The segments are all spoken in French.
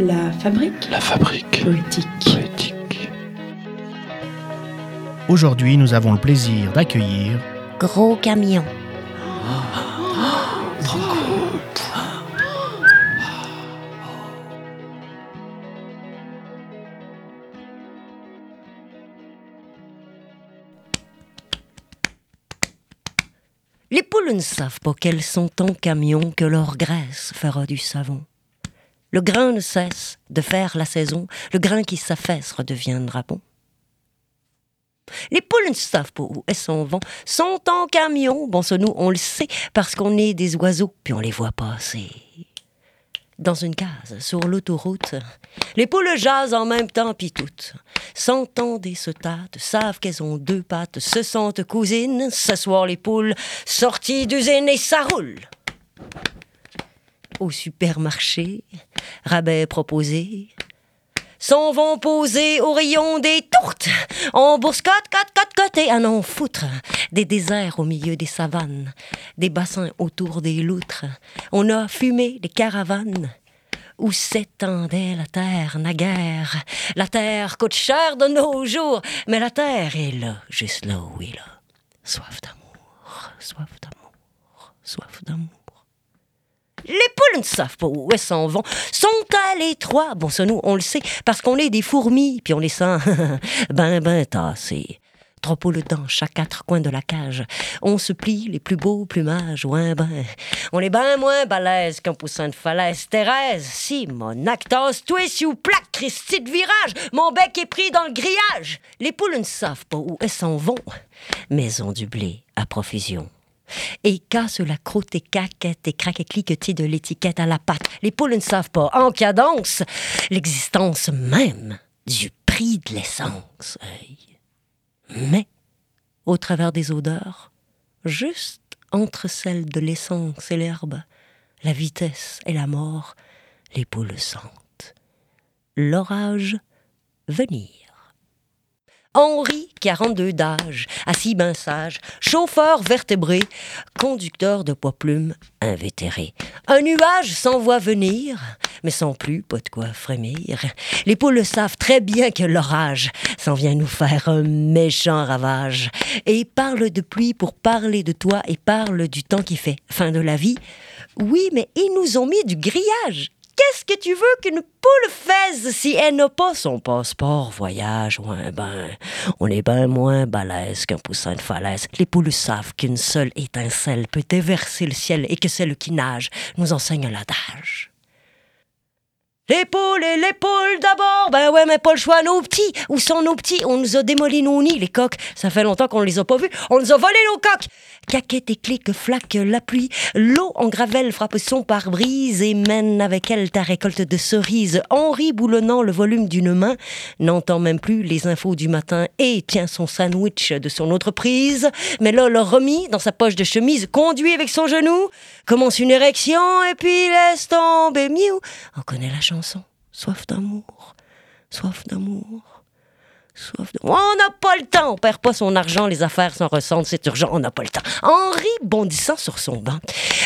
La fabrique La fabrique poétique. poétique. Aujourd'hui, nous avons le plaisir d'accueillir Gros camion. Les poules ne savent pas qu'elles sont en camion, que leur graisse fera du savon. Le grain ne cesse de faire la saison, le grain qui s'affaisse redeviendra bon. Les poules ne savent pas où elles s'en vont, sont en camion. Bon, ça, nous, on le sait, parce qu'on est des oiseaux, puis on les voit passer. Dans une case, sur l'autoroute, les poules jasent en même temps, puis toutes. S'entendent et se tâtent, savent qu'elles ont deux pattes, se sentent cousines. Ce les poules, sorties d'usine et ça roule. Au supermarché, rabais proposé, s'en vont poser au rayon des tourtes. On bourse-cote, cote, cote, côté à n'en foutre. Des déserts au milieu des savanes, des bassins autour des loutres. On a fumé des caravanes où s'étendait la terre naguère. La terre coûte cher de nos jours, mais la terre est là, juste là où il est là. Soif d'amour, soif d'amour, soif d'amour. Ne savent pas où elles s'en vont. Sont à l'étroit. Bon, ça, nous, on le sait, parce qu'on est des fourmis, puis on les sent ben, ben tassés. Trois poules dans chaque quatre coins de la cage. On se plie les plus beaux plumages, ouais, ben. On est ben moins balèze qu'un poussin de falaise. Thérèse, si, mon actos, twist ou plaque, Christy de virage. Mon bec est pris dans le grillage. Les poules ne savent pas où elles s'en vont, mais ont du blé à profusion et casse la croûte et caquette et craque et cliquetis de l'étiquette à la pâte. Les poules ne savent pas, en cadence, l'existence même du prix de l'essence. Mais, au travers des odeurs, juste entre celles de l'essence et l'herbe, la vitesse et la mort, les poules sentent l'orage venir. Henri, 42 d'âge, assis ben sage, chauffeur vertébré, conducteur de poids plume invétéré. Un nuage s'envoie venir, mais sans plus pas de quoi frémir. Les poules savent très bien que l'orage s'en vient nous faire un méchant ravage. Et parle de pluie pour parler de toi et parle du temps qui fait fin de la vie. Oui, mais ils nous ont mis du grillage. Qu'est-ce que tu veux qu'une poule fasse si elle n'a pas son passeport voyage? Ouais, ben, on est ben moins balèze qu'un poussin de falaise. Les poules savent qu'une seule étincelle peut déverser le ciel et que celle qui nage nous enseigne l'adage. Les poules et les poules d'abord, ben ouais, mais pas le choix, nos petits. Où sont nos petits? On nous a démoli nos nids, les coques. Ça fait longtemps qu'on les a pas vus. On nous a volé nos coques. Caquette et clique, flaque la pluie. L'eau en gravelle frappe son pare-brise et mène avec elle ta récolte de cerises. Henri, boulonnant le volume d'une main, n'entend même plus les infos du matin et tient son sandwich de son autre prise. Mais là, le remis dans sa poche de chemise, conduit avec son genou, commence une érection et puis laisse tomber. Miou. On connaît la chanson. Soif d'amour, soif d'amour. Soif de... On n'a pas le temps, on perd pas son argent, les affaires s'en ressentent, c'est urgent, on n'a pas le temps. Henri bondissant sur son banc.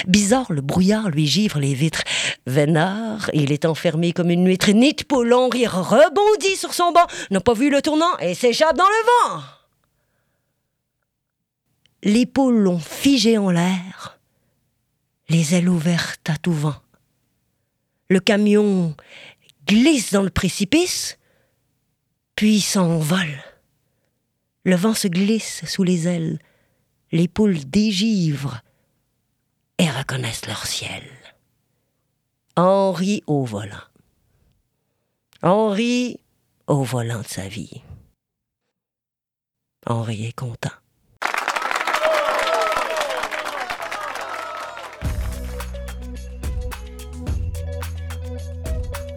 Bizarre, le brouillard lui givre les vitres. Vénard, il est enfermé comme une huître. Nid poule, Henri rebondit sur son banc, n'a pas vu le tournant et s'échappe dans le vent. Les poules l'ont figé en l'air, les ailes ouvertes à tout vent. Le camion glisse dans le précipice, puis s'envole. Le vent se glisse sous les ailes, les poules dégivrent et reconnaissent leur ciel. Henri au volant. Henri au volant de sa vie. Henri est content.